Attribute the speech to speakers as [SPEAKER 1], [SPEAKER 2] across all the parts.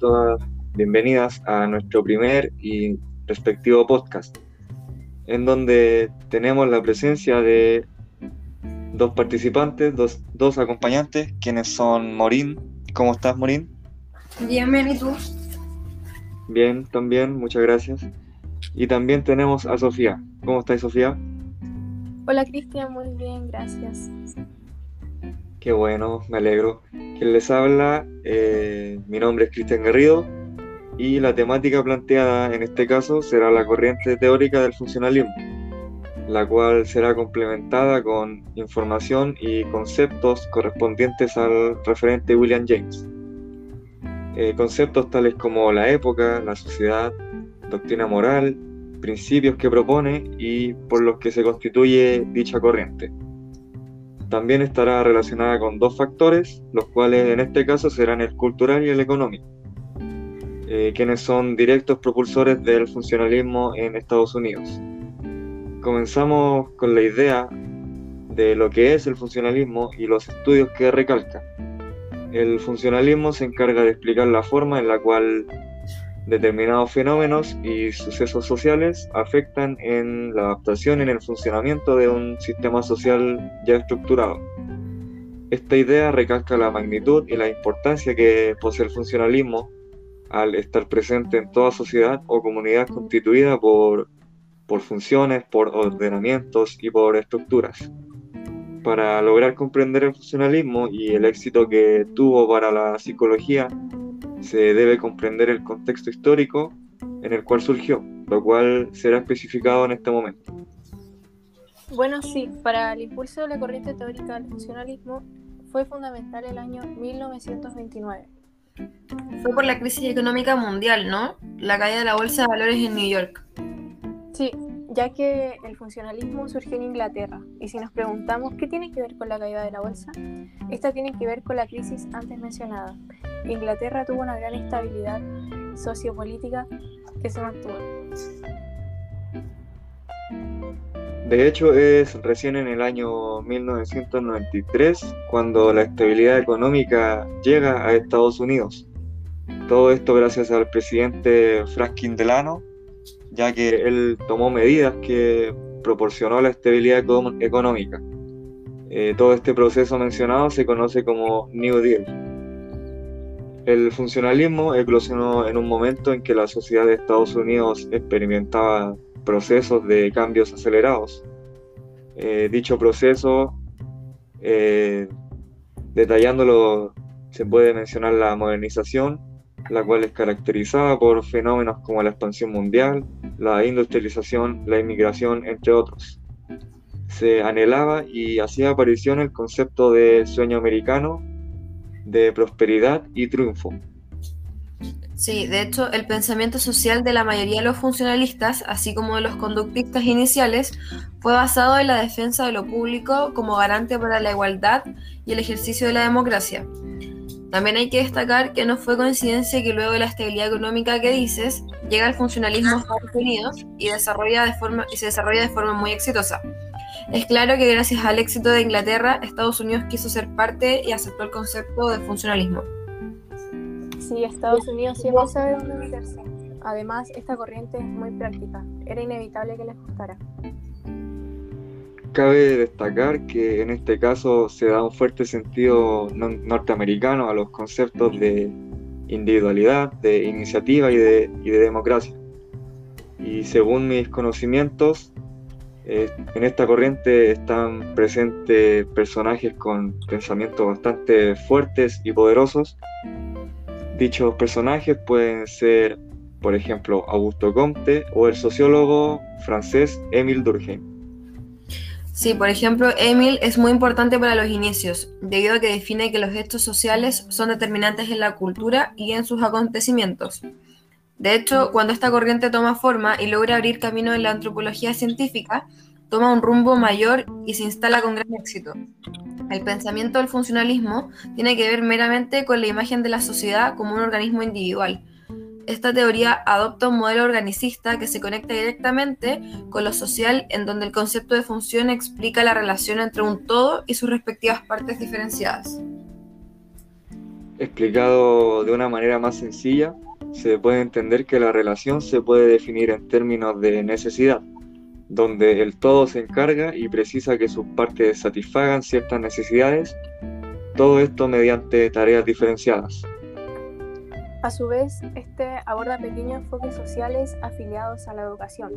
[SPEAKER 1] todas bienvenidas a nuestro primer y respectivo podcast, en donde tenemos la presencia de dos participantes, dos, dos acompañantes, quienes son Morín. ¿Cómo estás, Morín?
[SPEAKER 2] Bien, bien, ¿y tú?
[SPEAKER 1] Bien, también, muchas gracias. Y también tenemos a Sofía. ¿Cómo estás, Sofía?
[SPEAKER 3] Hola, Cristian, muy bien, gracias.
[SPEAKER 1] Qué bueno, me alegro. Quien les habla, eh, mi nombre es Cristian Garrido y la temática planteada en este caso será la corriente teórica del funcionalismo, la cual será complementada con información y conceptos correspondientes al referente William James. Eh, conceptos tales como la época, la sociedad, doctrina moral, principios que propone y por los que se constituye dicha corriente. También estará relacionada con dos factores, los cuales en este caso serán el cultural y el económico, eh, quienes son directos propulsores del funcionalismo en Estados Unidos. Comenzamos con la idea de lo que es el funcionalismo y los estudios que recalca. El funcionalismo se encarga de explicar la forma en la cual determinados fenómenos y sucesos sociales afectan en la adaptación en el funcionamiento de un sistema social ya estructurado. Esta idea recalca la magnitud y la importancia que posee el funcionalismo al estar presente en toda sociedad o comunidad constituida por, por funciones, por ordenamientos y por estructuras. Para lograr comprender el funcionalismo y el éxito que tuvo para la psicología, se debe comprender el contexto histórico en el cual surgió, lo cual será especificado en este momento.
[SPEAKER 3] Bueno, sí, para el impulso de la corriente teórica del funcionalismo fue fundamental el año 1929.
[SPEAKER 2] Fue por la crisis económica mundial, ¿no? La caída de la bolsa de valores en New York.
[SPEAKER 3] Sí, ya que el funcionalismo surgió en Inglaterra. Y si nos preguntamos qué tiene que ver con la caída de la bolsa, esta tiene que ver con la crisis antes mencionada. Inglaterra tuvo una gran estabilidad sociopolítica que se mantuvo.
[SPEAKER 1] De hecho, es recién en el año 1993 cuando la estabilidad económica llega a Estados Unidos. Todo esto gracias al presidente Franklin Delano, ya que él tomó medidas que proporcionó la estabilidad económica. Eh, todo este proceso mencionado se conoce como New Deal. El funcionalismo eclosionó en un momento en que la sociedad de Estados Unidos experimentaba procesos de cambios acelerados. Eh, dicho proceso, eh, detallándolo, se puede mencionar la modernización, la cual es caracterizada por fenómenos como la expansión mundial, la industrialización, la inmigración, entre otros. Se anhelaba y hacía aparición el concepto de sueño americano, de prosperidad y triunfo.
[SPEAKER 2] Sí, de hecho, el pensamiento social de la mayoría de los funcionalistas, así como de los conductistas iniciales, fue basado en la defensa de lo público como garante para la igualdad y el ejercicio de la democracia. También hay que destacar que no fue coincidencia que luego de la estabilidad económica que dices, llega el funcionalismo a Estados Unidos y, y se desarrolla de forma muy exitosa. Es claro que gracias al éxito de Inglaterra, Estados Unidos quiso ser parte y aceptó el concepto de funcionalismo.
[SPEAKER 3] Sí, Estados Unidos siempre sabe dónde meterse. Además, esta corriente es muy práctica. Era inevitable que les gustara.
[SPEAKER 1] Cabe destacar que en este caso se da un fuerte sentido norteamericano a los conceptos de individualidad, de iniciativa y de, democracia. Y según mis conocimientos, eh, en esta corriente están presentes personajes con pensamientos bastante fuertes y poderosos. Dichos personajes pueden ser, por ejemplo, Augusto Comte o el sociólogo francés Émile Durkheim.
[SPEAKER 2] Sí, por ejemplo, Emil es muy importante para los inicios, debido a que define que los gestos sociales son determinantes en la cultura y en sus acontecimientos. De hecho, cuando esta corriente toma forma y logra abrir camino en la antropología científica, toma un rumbo mayor y se instala con gran éxito. El pensamiento del funcionalismo tiene que ver meramente con la imagen de la sociedad como un organismo individual, esta teoría adopta un modelo organicista que se conecta directamente con lo social, en donde el concepto de función explica la relación entre un todo y sus respectivas partes diferenciadas.
[SPEAKER 1] Explicado de una manera más sencilla, se puede entender que la relación se puede definir en términos de necesidad, donde el todo se encarga y precisa que sus partes satisfagan ciertas necesidades, todo esto mediante tareas diferenciadas.
[SPEAKER 3] A su vez, este aborda pequeños enfoques sociales afiliados a la educación,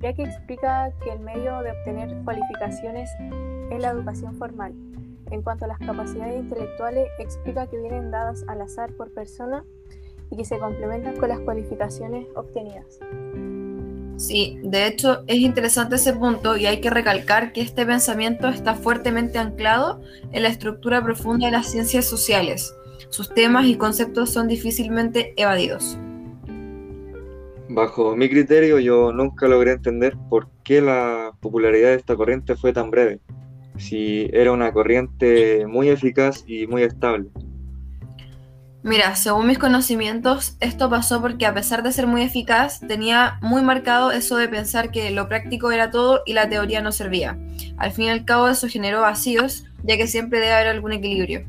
[SPEAKER 3] ya que explica que el medio de obtener cualificaciones es la educación formal. En cuanto a las capacidades intelectuales, explica que vienen dadas al azar por persona y que se complementan con las cualificaciones obtenidas.
[SPEAKER 2] Sí, de hecho es interesante ese punto y hay que recalcar que este pensamiento está fuertemente anclado en la estructura profunda de las ciencias sociales. Sus temas y conceptos son difícilmente evadidos.
[SPEAKER 1] Bajo mi criterio yo nunca logré entender por qué la popularidad de esta corriente fue tan breve, si era una corriente muy eficaz y muy estable.
[SPEAKER 2] Mira, según mis conocimientos, esto pasó porque a pesar de ser muy eficaz, tenía muy marcado eso de pensar que lo práctico era todo y la teoría no servía. Al fin y al cabo eso generó vacíos, ya que siempre debe haber algún equilibrio.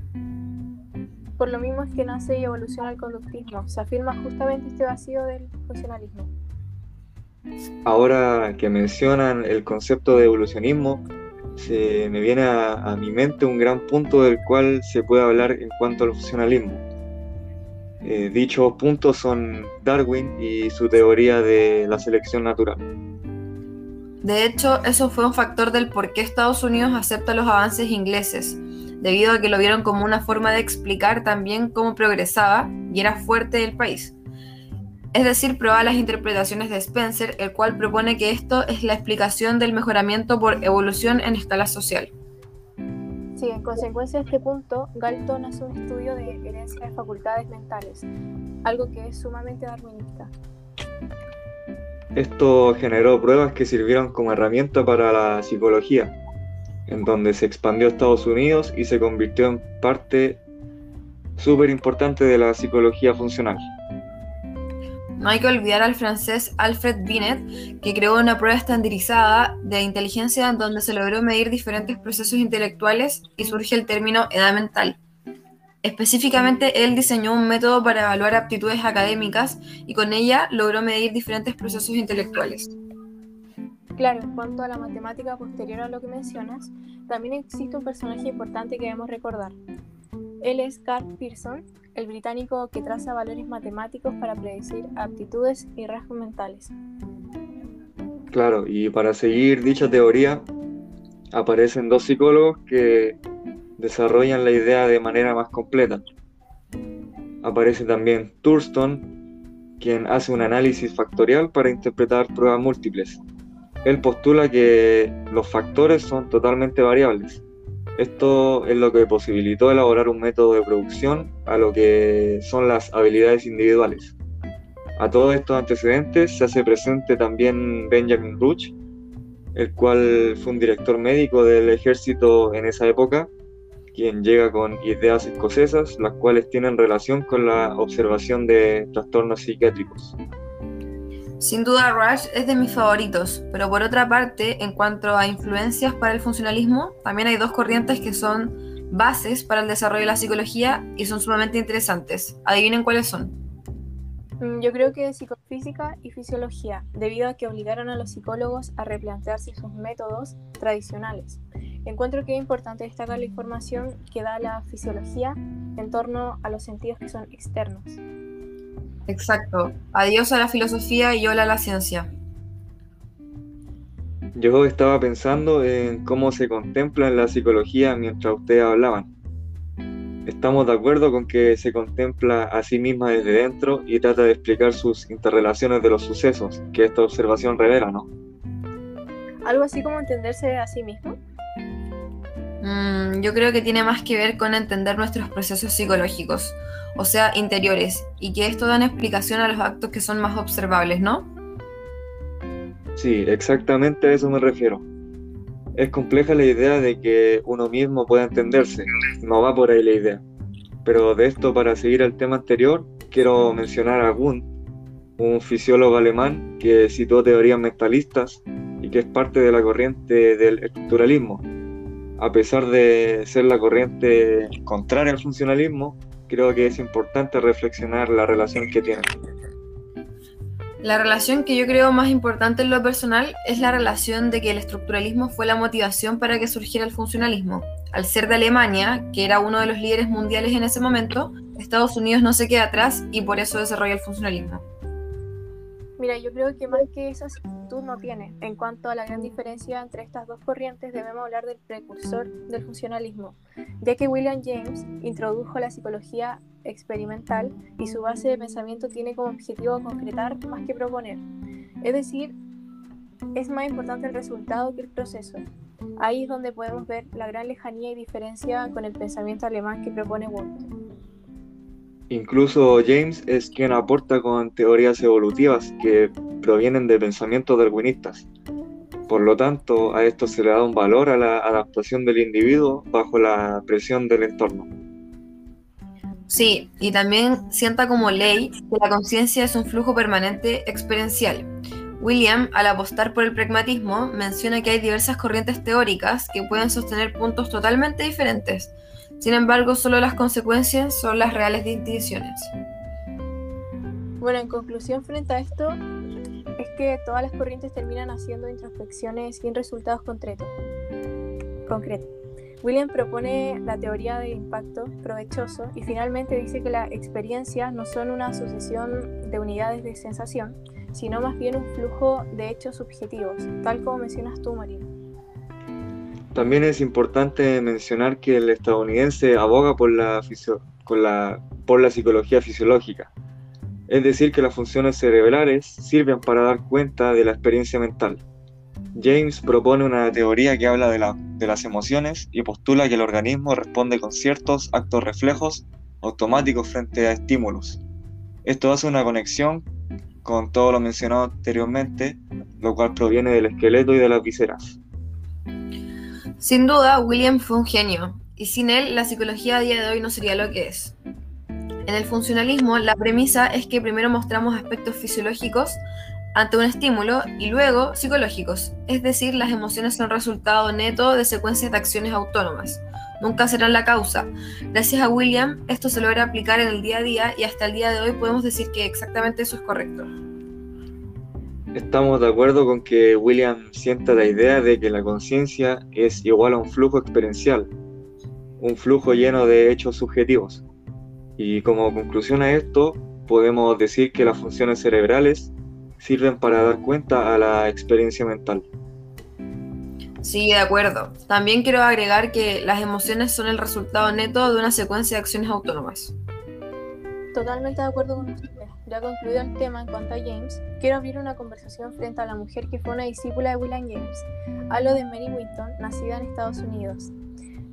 [SPEAKER 3] Por lo mismo es que nace y evoluciona el conductismo. Se afirma justamente este vacío del funcionalismo.
[SPEAKER 1] Ahora que mencionan el concepto de evolucionismo, se me viene a, a mi mente un gran punto del cual se puede hablar en cuanto al funcionalismo eh, dichos puntos son Darwin y su teoría de la selección natural.
[SPEAKER 2] De hecho, eso fue un factor del por qué Estados Unidos acepta los avances ingleses, debido a que lo vieron como una forma de explicar también cómo progresaba y era fuerte el país. Es decir, prueba las interpretaciones de Spencer, el cual propone que esto es la explicación del mejoramiento por evolución en escala social.
[SPEAKER 3] Sí, en consecuencia de este punto, Galton hace un estudio de herencia de facultades mentales, algo que es sumamente darwinista.
[SPEAKER 1] Esto generó pruebas que sirvieron como herramienta para la psicología, en donde se expandió a Estados Unidos y se convirtió en parte súper importante de la psicología funcional.
[SPEAKER 2] No hay que olvidar al francés Alfred Binet, que creó una prueba estandarizada de inteligencia en donde se logró medir diferentes procesos intelectuales y surge el término edad mental. Específicamente, él diseñó un método para evaluar aptitudes académicas y con ella logró medir diferentes procesos intelectuales.
[SPEAKER 3] Claro, en cuanto a la matemática posterior a lo que mencionas, también existe un personaje importante que debemos recordar. Él es Carl Pearson, el británico que traza valores matemáticos para predecir aptitudes y rasgos mentales.
[SPEAKER 1] Claro, y para seguir dicha teoría, aparecen dos psicólogos que desarrollan la idea de manera más completa. Aparece también Thurston, quien hace un análisis factorial para interpretar pruebas múltiples. Él postula que los factores son totalmente variables esto es lo que posibilitó elaborar un método de producción a lo que son las habilidades individuales. A todos estos antecedentes se hace presente también Benjamin Ruch, el cual fue un director médico del ejército en esa época, quien llega con ideas escocesas, las cuales tienen relación con la observación de trastornos psiquiátricos.
[SPEAKER 2] Sin duda Rush es de mis favoritos, pero por otra parte, en cuanto a influencias para el funcionalismo, también hay dos corrientes que son bases para el desarrollo de la psicología y son sumamente interesantes. Adivinen cuáles son.
[SPEAKER 3] Mm, yo creo que psicofísica y fisiología, debido a que obligaron a los psicólogos a replantearse sus métodos tradicionales. Encuentro que es importante destacar la información que da la fisiología en torno a los sentidos que son externos.
[SPEAKER 2] Exacto. Adiós a la filosofía y hola a la ciencia.
[SPEAKER 1] Yo estaba pensando en cómo se contempla en la psicología mientras ustedes hablaban. Estamos de acuerdo con que se contempla a sí misma desde dentro y trata de explicar sus interrelaciones de los sucesos que esta observación revela, ¿no?
[SPEAKER 3] Algo así como entenderse a sí mismo.
[SPEAKER 2] Mm, yo creo que tiene más que ver con entender nuestros procesos psicológicos, o sea, interiores, y que esto da explicación a los actos que son más observables, ¿no?
[SPEAKER 1] Sí, exactamente a eso me refiero. Es compleja la idea de que uno mismo pueda entenderse, no va por ahí la idea. Pero de esto, para seguir al tema anterior, quiero mencionar a Wundt, un fisiólogo alemán que citó teorías mentalistas y que es parte de la corriente del estructuralismo, a pesar de ser la corriente contraria al funcionalismo, creo que es importante reflexionar la relación que tienen.
[SPEAKER 2] La relación que yo creo más importante en lo personal es la relación de que el estructuralismo fue la motivación para que surgiera el funcionalismo. Al ser de Alemania, que era uno de los líderes mundiales en ese momento, Estados Unidos no se queda atrás y por eso desarrolla el funcionalismo.
[SPEAKER 3] Mira, yo creo que más que esa no tiene. En cuanto a la gran diferencia entre estas dos corrientes, debemos hablar del precursor del funcionalismo, ya que William James introdujo la psicología experimental y su base de pensamiento tiene como objetivo concretar más que proponer. Es decir, es más importante el resultado que el proceso. Ahí es donde podemos ver la gran lejanía y diferencia con el pensamiento alemán que propone Wundt.
[SPEAKER 1] Incluso James es quien aporta con teorías evolutivas que provienen de pensamientos darwinistas. Por lo tanto, a esto se le da un valor a la adaptación del individuo bajo la presión del entorno.
[SPEAKER 2] Sí, y también sienta como ley que la conciencia es un flujo permanente experiencial. William, al apostar por el pragmatismo, menciona que hay diversas corrientes teóricas que pueden sostener puntos totalmente diferentes, sin embargo, solo las consecuencias son las reales distinciones.
[SPEAKER 3] Bueno, en conclusión frente a esto, es que todas las corrientes terminan haciendo introspecciones sin resultados concretos. Concreto. William propone la teoría de impacto provechoso y finalmente dice que las experiencias no son una sucesión de unidades de sensación, sino más bien un flujo de hechos subjetivos, tal como mencionas tú, Marina.
[SPEAKER 1] También es importante mencionar que el estadounidense aboga por la, psicología fisiológica, es decir, que las funciones cerebrales sirven para dar cuenta de la experiencia mental. James propone una teoría que habla de, de las emociones y postula que el organismo responde con ciertos actos reflejos automáticos frente a estímulos. Esto hace una conexión con todo lo mencionado anteriormente, lo cual proviene del esqueleto y de las vísceras.
[SPEAKER 2] Sin duda, William fue un genio, y sin él la psicología a día de hoy no sería lo que es. En el funcionalismo, la premisa es que primero mostramos aspectos fisiológicos ante un estímulo y luego psicológicos, es decir, las emociones son resultado neto de secuencias de acciones autónomas. Nunca serán la causa. Gracias a William, esto se logra aplicar en el día a día y hasta el día de hoy podemos decir que exactamente eso es correcto.
[SPEAKER 1] Estamos de acuerdo con que William sienta la idea de que la conciencia es igual a un flujo experiencial, un flujo lleno de hechos subjetivos. Y como conclusión a esto, podemos decir que las funciones cerebrales sirven para dar cuenta a la experiencia mental.
[SPEAKER 2] Sí, de acuerdo. También quiero agregar que las emociones son el resultado neto de una secuencia de acciones autónomas.
[SPEAKER 3] Totalmente de acuerdo con usted. Ya concluido el tema en cuanto a James, quiero abrir una conversación frente a la mujer que fue una discípula de William James. Hablo de Mary Winton, nacida en Estados Unidos.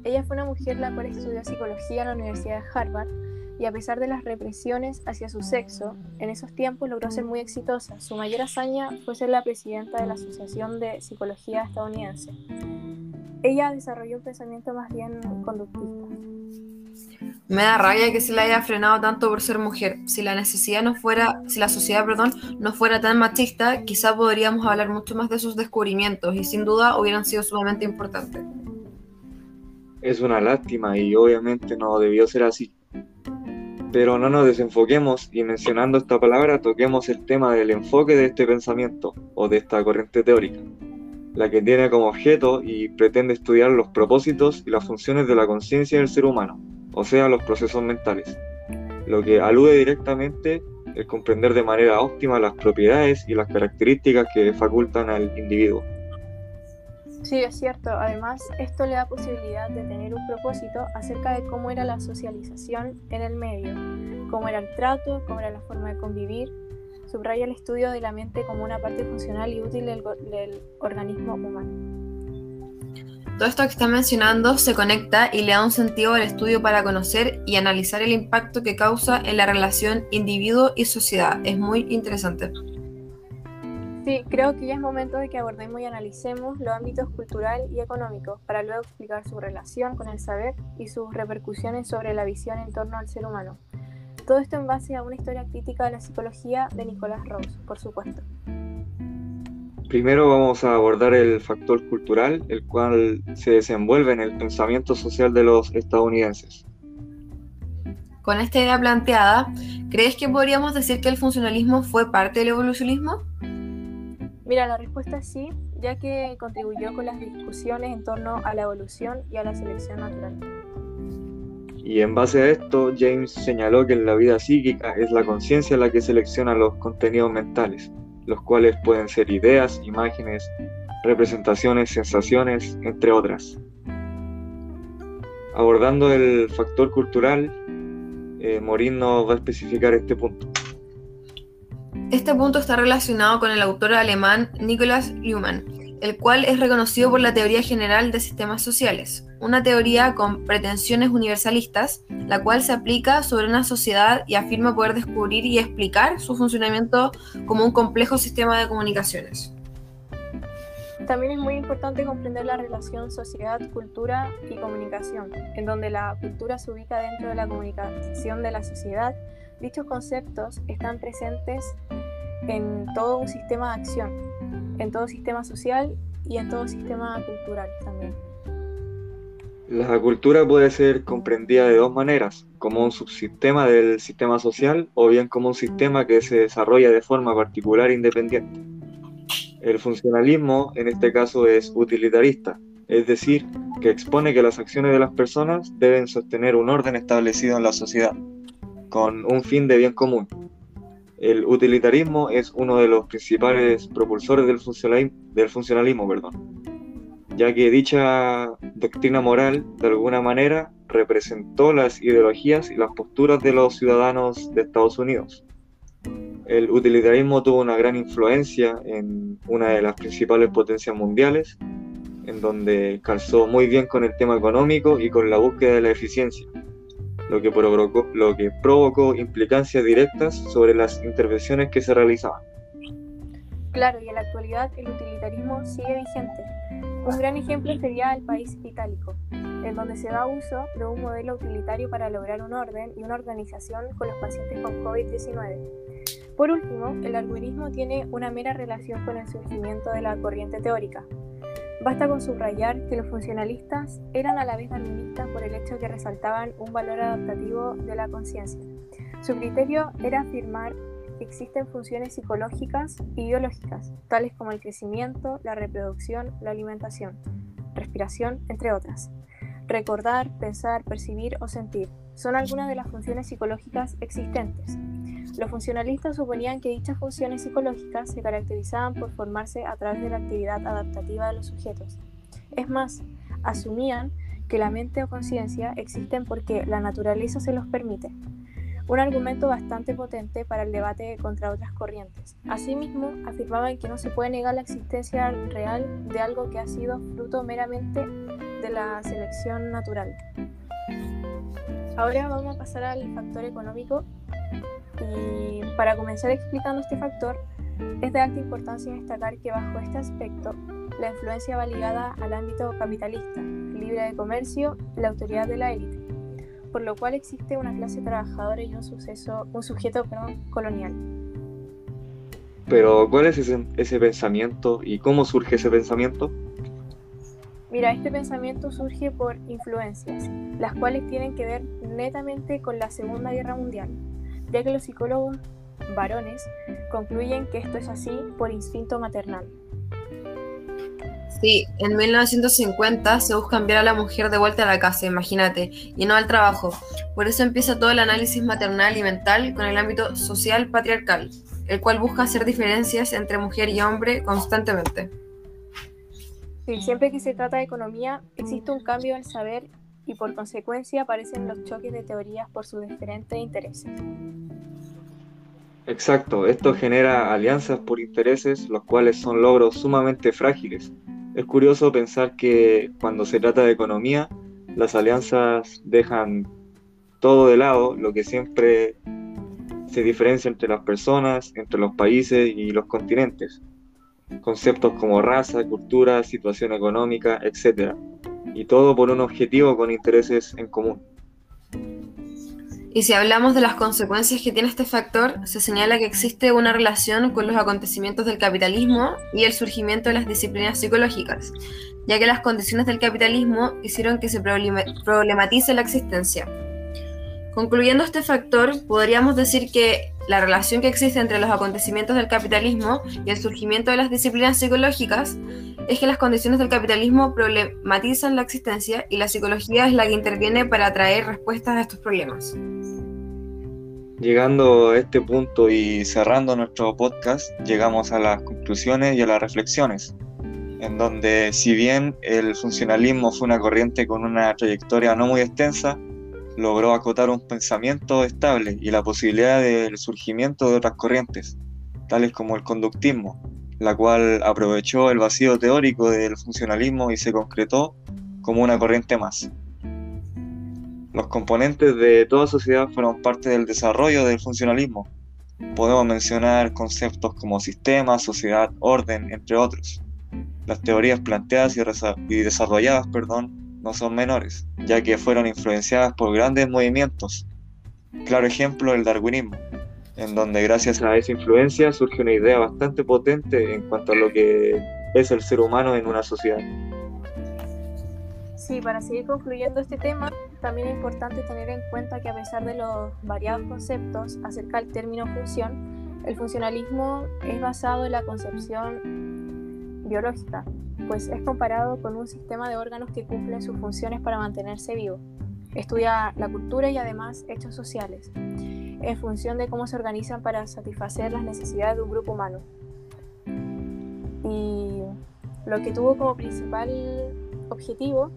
[SPEAKER 3] Ella fue una mujer la cual estudió psicología en la Universidad de Harvard y a pesar de las represiones hacia su sexo, en esos tiempos logró ser muy exitosa. Su mayor hazaña fue ser la presidenta de la Asociación de Psicología Estadounidense. Ella desarrolló un pensamiento más bien conductista.
[SPEAKER 2] Me da rabia que se la haya frenado tanto por ser mujer. Si la necesidad no fuera, si la sociedad, perdón, no fuera tan machista, quizá podríamos hablar mucho más de sus descubrimientos y sin duda hubieran sido sumamente importantes.
[SPEAKER 1] Es una lástima y obviamente no debió ser así. Pero no nos desenfoquemos y mencionando esta palabra toquemos el tema del enfoque de este pensamiento o de esta corriente teórica, la que tiene como objeto y pretende estudiar los propósitos y las funciones de la conciencia del ser humano o sea, los procesos mentales, lo que alude directamente el comprender de manera óptima las propiedades y las características que facultan al individuo.
[SPEAKER 3] Sí, es cierto. Además, esto le da posibilidad de tener un propósito acerca de cómo era la socialización en el medio, cómo era el trato, cómo era la forma de convivir. Subraya el estudio de la mente como una parte funcional y útil del, del organismo humano.
[SPEAKER 2] Todo esto que está mencionando se conecta y le da un sentido al estudio para conocer y analizar el impacto que causa en la relación individuo y sociedad. Es muy interesante.
[SPEAKER 3] Sí, creo que ya es momento de que abordemos y analicemos los ámbitos cultural y económico para luego explicar su relación con el saber y sus repercusiones sobre la visión en torno al ser humano. Todo esto en base a una historia crítica de la psicología de Nicolás Rose, por supuesto.
[SPEAKER 1] Primero vamos a abordar el factor cultural, el cual se desenvuelve en el pensamiento social de los estadounidenses.
[SPEAKER 2] Con esta idea planteada, ¿crees que podríamos decir que el funcionalismo fue parte del evolucionismo?
[SPEAKER 3] Mira, la respuesta es sí, ya que contribuyó con las discusiones en torno a la evolución y a la selección natural.
[SPEAKER 1] Y en base a esto, James señaló que en la vida psíquica es la conciencia la que selecciona los contenidos mentales, los cuales pueden ser ideas, imágenes, representaciones, sensaciones, entre otras. Abordando el factor cultural, eh, Morin nos va a especificar este punto.
[SPEAKER 2] Este punto está relacionado con el autor alemán Nikolaus Luhmann, el cual es reconocido por la teoría general de sistemas sociales, una teoría con pretensiones universalistas, la cual se aplica sobre una sociedad y afirma poder descubrir y explicar su funcionamiento como un complejo sistema de comunicaciones.
[SPEAKER 3] También es muy importante comprender la relación sociedad, cultura y comunicación, en donde la cultura se ubica dentro de la comunicación de la sociedad. Dichos conceptos están presentes en todo un sistema de acción, en todo sistema social y en todo sistema cultural también.
[SPEAKER 1] La cultura puede ser comprendida de dos maneras, como un subsistema del sistema social o bien como un sistema que se desarrolla de forma particular e independiente. El funcionalismo, en este caso, es utilitarista, es decir, que expone que las acciones de las personas deben sostener un orden establecido en la sociedad, con un fin de bien común, el utilitarismo es uno de los principales propulsores del funcionalismo, perdón, ya que dicha doctrina moral, de alguna manera, representó las ideologías y las posturas de los ciudadanos de Estados Unidos. El utilitarismo tuvo una gran influencia en una de las principales potencias mundiales, en donde calzó muy bien con el tema económico y con la búsqueda de la eficiencia lo que provocó, lo que provocó implicancias directas sobre las intervenciones que se realizaban.
[SPEAKER 3] Claro, y en la actualidad el utilitarismo sigue vigente. Un gran ejemplo sería el país itálico, en donde se da uso de un modelo utilitario para lograr un orden y una organización con los pacientes con COVID-19. Por último, el algoritmo tiene una mera relación con el surgimiento de la corriente teórica, Basta con subrayar que los funcionalistas eran a la vez darwinistas por el hecho que resaltaban un valor adaptativo de la conciencia. Su criterio era afirmar que existen funciones psicológicas y biológicas, tales como el crecimiento, la reproducción, la alimentación, respiración, entre otras. Recordar, pensar, percibir o sentir son algunas de las funciones psicológicas existentes. Los funcionalistas suponían que dichas funciones psicológicas se caracterizaban por formarse a través de la actividad adaptativa de los sujetos. Es más, asumían que la mente o conciencia existen porque la naturaleza se los permite. Un argumento bastante potente para el debate contra otras corrientes. Asimismo, afirmaban que no se puede negar la existencia real de algo que ha sido fruto meramente de la selección natural. Ahora vamos a pasar al factor económico y para comenzar explicando este factor, es de alta importancia destacar que bajo este aspecto, la influencia va ligada al ámbito capitalista, libre de comercio, la autoridad de la élite, por lo cual existe una clase trabajadora y un, suceso, un sujeto colonial.
[SPEAKER 1] Pero, ¿cuál es ese, ese pensamiento y cómo surge ese pensamiento?
[SPEAKER 3] Mira, este pensamiento surge por influencias, las cuales tienen que ver netamente con la Segunda Guerra Mundial, ya que los psicólogos varones concluyen que esto es así por instinto maternal.
[SPEAKER 2] Sí, en 1950 se busca enviar a la mujer de vuelta a la casa, imagínate, y no al trabajo. Por eso empieza todo el análisis maternal y mental con el ámbito social patriarcal, el cual busca hacer diferencias entre mujer y hombre constantemente.
[SPEAKER 3] Sí, siempre que se trata de economía, existe un cambio en el saber y por consecuencia aparecen los choques de teorías por sus diferentes intereses.
[SPEAKER 1] Exacto, esto genera alianzas por intereses, los cuales son logros sumamente frágiles. Es curioso pensar que cuando se trata de economía, las alianzas dejan todo de lado, lo que siempre se diferencia entre las personas, entre los países y los continentes. Conceptos como raza, cultura, situación económica, etc. Y todo por un objetivo con intereses en común.
[SPEAKER 2] Y si hablamos de las consecuencias que tiene este factor, se señala que existe una relación con los acontecimientos del capitalismo y el surgimiento de las disciplinas psicológicas, ya que las condiciones del capitalismo hicieron que se problematice la existencia. Concluyendo este factor, podríamos decir que la relación que existe entre los acontecimientos del capitalismo y el surgimiento de las disciplinas psicológicas es que las condiciones del capitalismo problematizan la existencia y la psicología es la que interviene para traer respuestas a estos problemas.
[SPEAKER 1] Llegando a este punto y cerrando nuestro podcast, llegamos a las conclusiones y a las reflexiones, en donde si bien el funcionalismo fue una corriente con una trayectoria no muy extensa, logró acotar un pensamiento estable y la posibilidad del surgimiento de otras corrientes, tales como el conductismo, la cual aprovechó el vacío teórico del funcionalismo y se concretó como una corriente más. Los componentes de toda sociedad fueron parte del desarrollo del funcionalismo. Podemos mencionar conceptos como sistema, sociedad, orden, entre otros. Las teorías planteadas y, desarrolladas perdón, no son menores, ya que fueron influenciadas por grandes movimientos. Claro ejemplo, el darwinismo, en donde gracias a esa influencia surge una idea bastante potente en cuanto a lo que es el ser humano en una sociedad.
[SPEAKER 3] Sí, para seguir concluyendo este tema, también es importante tener en cuenta que a pesar de los variados conceptos acerca del término función, el funcionalismo es basado en la concepción biológica, pues es comparado con un sistema de órganos que cumplen sus funciones para mantenerse vivo. Estudia la cultura y además hechos sociales, en función de cómo se organizan para satisfacer las necesidades de un grupo humano. Y lo que tuvo como principal objetivo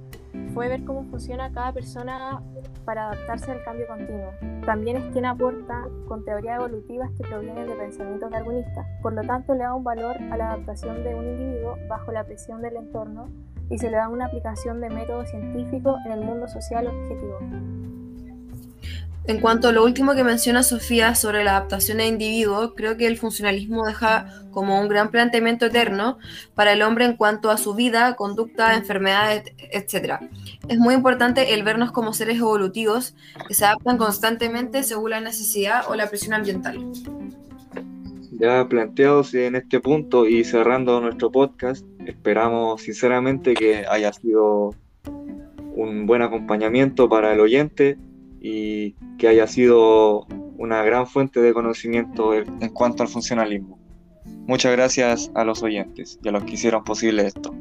[SPEAKER 3] fue ver cómo funciona cada persona para adaptarse al cambio continuo. También es quien aporta con teorías evolutivas que provienen de pensamientos darwinistas. Por lo tanto, le da un valor a la adaptación de un individuo bajo la presión del entorno y se le da una aplicación de método científico en el mundo social objetivo.
[SPEAKER 2] En cuanto a lo último que menciona Sofía sobre la adaptación a individuo, creo que el funcionalismo deja como un gran planteamiento eterno para el hombre en cuanto a su vida, conducta, enfermedades, etc. Es muy importante el vernos como seres evolutivos que se adaptan constantemente según la necesidad o la presión ambiental.
[SPEAKER 1] Ya planteados en este punto y cerrando nuestro podcast, esperamos sinceramente que haya sido un buen acompañamiento para el oyente y que haya sido una gran fuente de conocimiento en cuanto al funcionalismo. Muchas gracias a los oyentes y a los que hicieron posible esto.